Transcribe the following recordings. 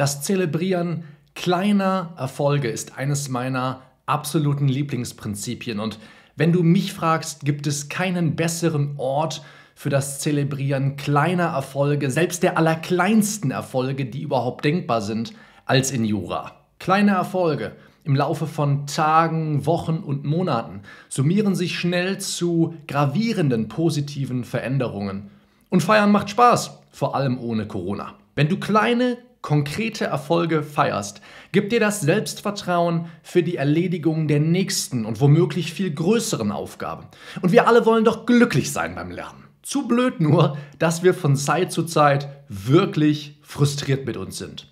Das Zelebrieren kleiner Erfolge ist eines meiner absoluten Lieblingsprinzipien und wenn du mich fragst, gibt es keinen besseren Ort für das Zelebrieren kleiner Erfolge, selbst der allerkleinsten Erfolge, die überhaupt denkbar sind, als in Jura. Kleine Erfolge im Laufe von Tagen, Wochen und Monaten summieren sich schnell zu gravierenden positiven Veränderungen. Und feiern macht Spaß, vor allem ohne Corona. Wenn du kleine, konkrete Erfolge feierst, gibt dir das Selbstvertrauen für die Erledigung der nächsten und womöglich viel größeren Aufgaben. Und wir alle wollen doch glücklich sein beim Lernen. Zu blöd nur, dass wir von Zeit zu Zeit wirklich frustriert mit uns sind.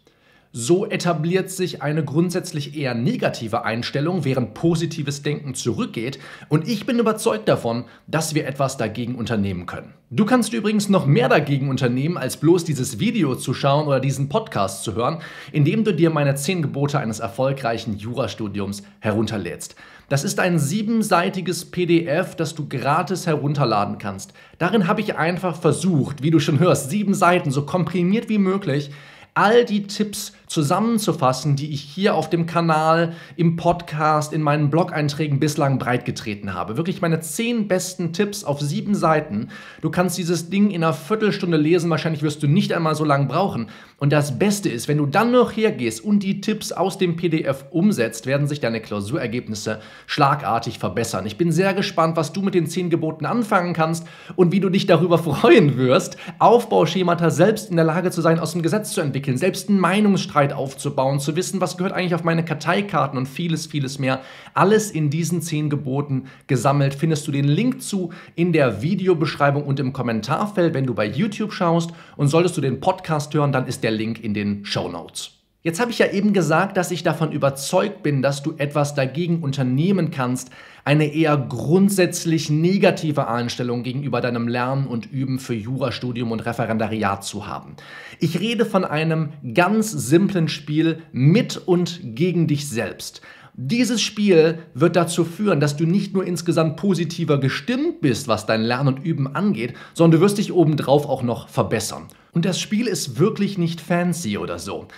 So etabliert sich eine grundsätzlich eher negative Einstellung, während positives Denken zurückgeht. Und ich bin überzeugt davon, dass wir etwas dagegen unternehmen können. Du kannst übrigens noch mehr dagegen unternehmen, als bloß dieses Video zu schauen oder diesen Podcast zu hören, indem du dir meine 10 Gebote eines erfolgreichen Jurastudiums herunterlädst. Das ist ein siebenseitiges PDF, das du gratis herunterladen kannst. Darin habe ich einfach versucht, wie du schon hörst, sieben Seiten so komprimiert wie möglich all die Tipps zusammenzufassen, die ich hier auf dem Kanal, im Podcast, in meinen Blog-Einträgen bislang breitgetreten habe. Wirklich meine zehn besten Tipps auf sieben Seiten. Du kannst dieses Ding in einer Viertelstunde lesen, wahrscheinlich wirst du nicht einmal so lange brauchen. Und das Beste ist, wenn du dann noch hergehst und die Tipps aus dem PDF umsetzt, werden sich deine Klausurergebnisse schlagartig verbessern. Ich bin sehr gespannt, was du mit den zehn Geboten anfangen kannst und wie du dich darüber freuen wirst, Aufbauschemata selbst in der Lage zu sein, aus dem Gesetz zu entwickeln, selbst einen Meinungsstreit aufzubauen, zu wissen, was gehört eigentlich auf meine Karteikarten und vieles, vieles mehr. Alles in diesen zehn Geboten gesammelt. Findest du den Link zu in der Videobeschreibung und im Kommentarfeld, wenn du bei YouTube schaust. Und solltest du den Podcast hören, dann ist der Link in den Show Notes. Jetzt habe ich ja eben gesagt, dass ich davon überzeugt bin, dass du etwas dagegen unternehmen kannst, eine eher grundsätzlich negative Einstellung gegenüber deinem Lernen und Üben für Jurastudium und Referendariat zu haben. Ich rede von einem ganz simplen Spiel mit und gegen dich selbst. Dieses Spiel wird dazu führen, dass du nicht nur insgesamt positiver gestimmt bist, was dein Lernen und Üben angeht, sondern du wirst dich obendrauf auch noch verbessern. Und das Spiel ist wirklich nicht fancy oder so.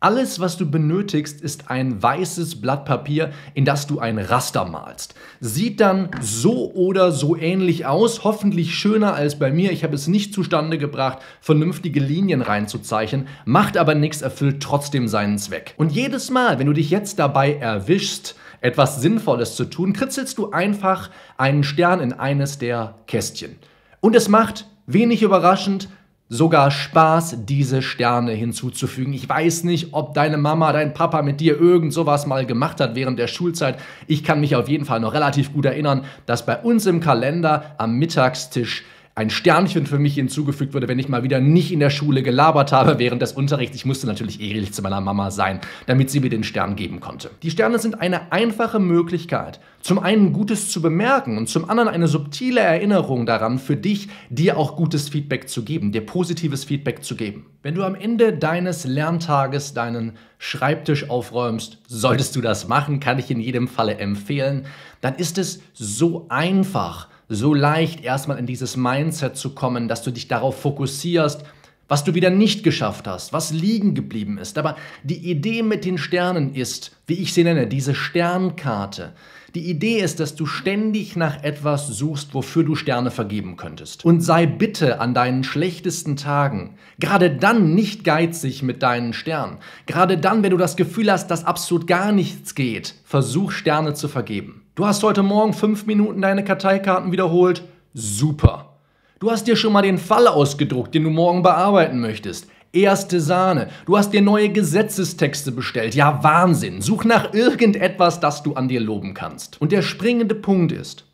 Alles, was du benötigst, ist ein weißes Blatt Papier, in das du ein Raster malst. Sieht dann so oder so ähnlich aus, hoffentlich schöner als bei mir. Ich habe es nicht zustande gebracht, vernünftige Linien reinzuzeichnen, macht aber nichts, erfüllt trotzdem seinen Zweck. Und jedes Mal, wenn du dich jetzt dabei erwischst, etwas Sinnvolles zu tun, kritzelst du einfach einen Stern in eines der Kästchen. Und es macht, wenig überraschend, sogar Spaß, diese Sterne hinzuzufügen. Ich weiß nicht, ob deine Mama, dein Papa mit dir irgend sowas mal gemacht hat während der Schulzeit. Ich kann mich auf jeden Fall noch relativ gut erinnern, dass bei uns im Kalender am Mittagstisch ein Sternchen für mich hinzugefügt wurde, wenn ich mal wieder nicht in der Schule gelabert habe während des Unterrichts. Ich musste natürlich ehrlich zu meiner Mama sein, damit sie mir den Stern geben konnte. Die Sterne sind eine einfache Möglichkeit, zum einen Gutes zu bemerken und zum anderen eine subtile Erinnerung daran, für dich dir auch gutes Feedback zu geben, dir positives Feedback zu geben. Wenn du am Ende deines Lerntages deinen Schreibtisch aufräumst, solltest du das machen, kann ich in jedem Falle empfehlen, dann ist es so einfach, so leicht erstmal in dieses Mindset zu kommen, dass du dich darauf fokussierst, was du wieder nicht geschafft hast, was liegen geblieben ist. Aber die Idee mit den Sternen ist, wie ich sie nenne, diese Sternkarte. Die Idee ist, dass du ständig nach etwas suchst, wofür du Sterne vergeben könntest. Und sei bitte an deinen schlechtesten Tagen, gerade dann nicht geizig mit deinen Sternen. Gerade dann, wenn du das Gefühl hast, dass absolut gar nichts geht, versuch Sterne zu vergeben. Du hast heute Morgen fünf Minuten deine Karteikarten wiederholt. Super. Du hast dir schon mal den Fall ausgedruckt, den du morgen bearbeiten möchtest. Erste Sahne. Du hast dir neue Gesetzestexte bestellt. Ja, Wahnsinn. Such nach irgendetwas, das du an dir loben kannst. Und der springende Punkt ist,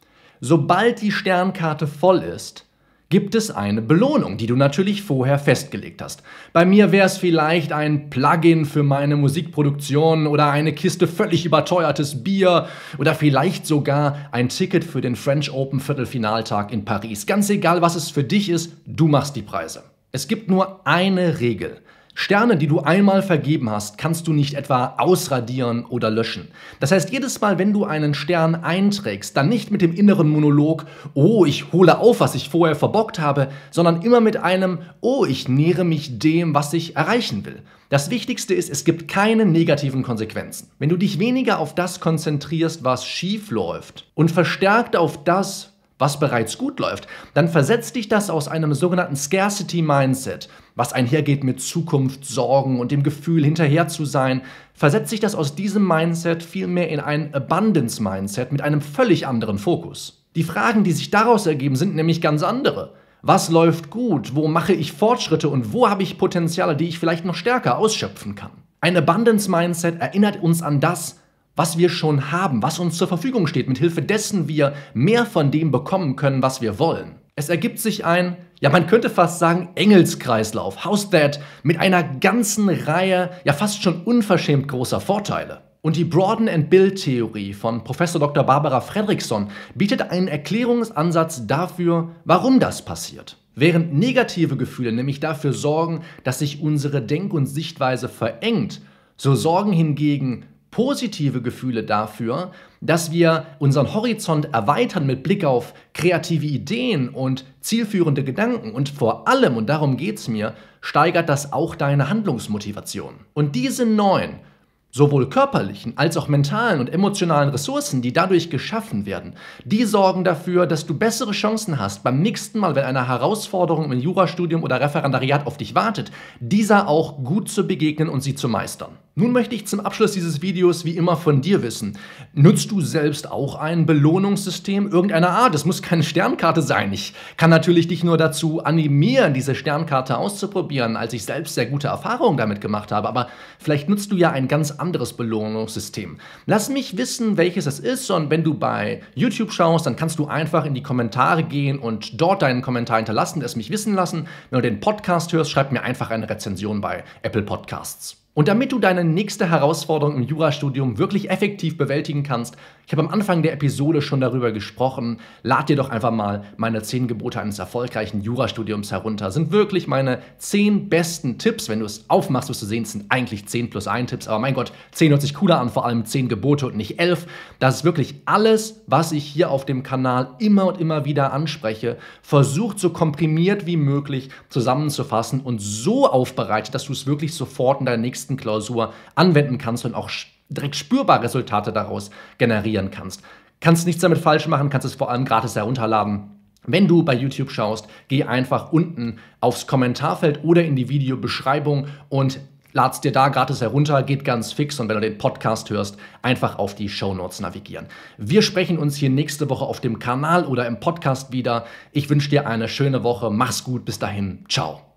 sobald die Sternkarte voll ist, gibt es eine Belohnung, die du natürlich vorher festgelegt hast. Bei mir wäre es vielleicht ein Plugin für meine Musikproduktion oder eine Kiste völlig überteuertes Bier oder vielleicht sogar ein Ticket für den French Open Viertelfinaltag in Paris. Ganz egal, was es für dich ist, du machst die Preise. Es gibt nur eine Regel. Sterne, die du einmal vergeben hast, kannst du nicht etwa ausradieren oder löschen. Das heißt, jedes Mal, wenn du einen Stern einträgst, dann nicht mit dem inneren Monolog, oh, ich hole auf, was ich vorher verbockt habe, sondern immer mit einem, oh, ich nähere mich dem, was ich erreichen will. Das Wichtigste ist, es gibt keine negativen Konsequenzen. Wenn du dich weniger auf das konzentrierst, was schief läuft und verstärkt auf das, was bereits gut läuft, dann versetzt dich das aus einem sogenannten Scarcity Mindset, was einhergeht mit Zukunft, Sorgen und dem Gefühl, hinterher zu sein, versetzt sich das aus diesem Mindset vielmehr in ein Abundance Mindset mit einem völlig anderen Fokus. Die Fragen, die sich daraus ergeben, sind nämlich ganz andere. Was läuft gut? Wo mache ich Fortschritte? Und wo habe ich Potenziale, die ich vielleicht noch stärker ausschöpfen kann? Ein Abundance Mindset erinnert uns an das, was wir schon haben, was uns zur Verfügung steht, mit Hilfe dessen wir mehr von dem bekommen können, was wir wollen. Es ergibt sich ein, ja, man könnte fast sagen, Engelskreislauf, How's that, mit einer ganzen Reihe, ja fast schon unverschämt großer Vorteile. Und die Broaden and Build Theorie von Professor Dr. Barbara Fredrickson bietet einen Erklärungsansatz dafür, warum das passiert. Während negative Gefühle nämlich dafür sorgen, dass sich unsere Denk- und Sichtweise verengt, so sorgen hingegen positive Gefühle dafür, dass wir unseren Horizont erweitern mit Blick auf kreative Ideen und zielführende Gedanken und vor allem, und darum geht es mir, steigert das auch deine Handlungsmotivation. Und diese neuen, sowohl körperlichen als auch mentalen und emotionalen Ressourcen, die dadurch geschaffen werden, die sorgen dafür, dass du bessere Chancen hast, beim nächsten Mal, wenn eine Herausforderung im Jurastudium oder Referendariat auf dich wartet, dieser auch gut zu begegnen und sie zu meistern. Nun möchte ich zum Abschluss dieses Videos wie immer von dir wissen. Nutzt du selbst auch ein Belohnungssystem irgendeiner Art? Es muss keine Sternkarte sein. Ich kann natürlich dich nur dazu animieren, diese Sternkarte auszuprobieren, als ich selbst sehr gute Erfahrungen damit gemacht habe. Aber vielleicht nutzt du ja ein ganz anderes Belohnungssystem. Lass mich wissen, welches es ist. Und wenn du bei YouTube schaust, dann kannst du einfach in die Kommentare gehen und dort deinen Kommentar hinterlassen, es mich wissen lassen. Wenn du den Podcast hörst, schreib mir einfach eine Rezension bei Apple Podcasts. Und damit du deine nächste Herausforderung im Jurastudium wirklich effektiv bewältigen kannst, ich habe am Anfang der Episode schon darüber gesprochen, lad dir doch einfach mal meine 10 Gebote eines erfolgreichen Jurastudiums herunter. Sind wirklich meine 10 besten Tipps. Wenn du es aufmachst, wirst du sehen, es sind eigentlich 10 plus 1 Tipps. Aber mein Gott, 10 hört sich cooler an, vor allem 10 Gebote und nicht 11. Das ist wirklich alles, was ich hier auf dem Kanal immer und immer wieder anspreche, versucht so komprimiert wie möglich zusammenzufassen und so aufbereitet, dass du es wirklich sofort in deiner nächsten nächsten Klausur anwenden kannst und auch direkt spürbare Resultate daraus generieren kannst. Kannst nichts damit falsch machen, kannst es vor allem gratis herunterladen. Wenn du bei YouTube schaust, geh einfach unten aufs Kommentarfeld oder in die Videobeschreibung und ladst dir da gratis herunter, geht ganz fix und wenn du den Podcast hörst, einfach auf die Show Notes navigieren. Wir sprechen uns hier nächste Woche auf dem Kanal oder im Podcast wieder. Ich wünsche dir eine schöne Woche, mach's gut, bis dahin, ciao.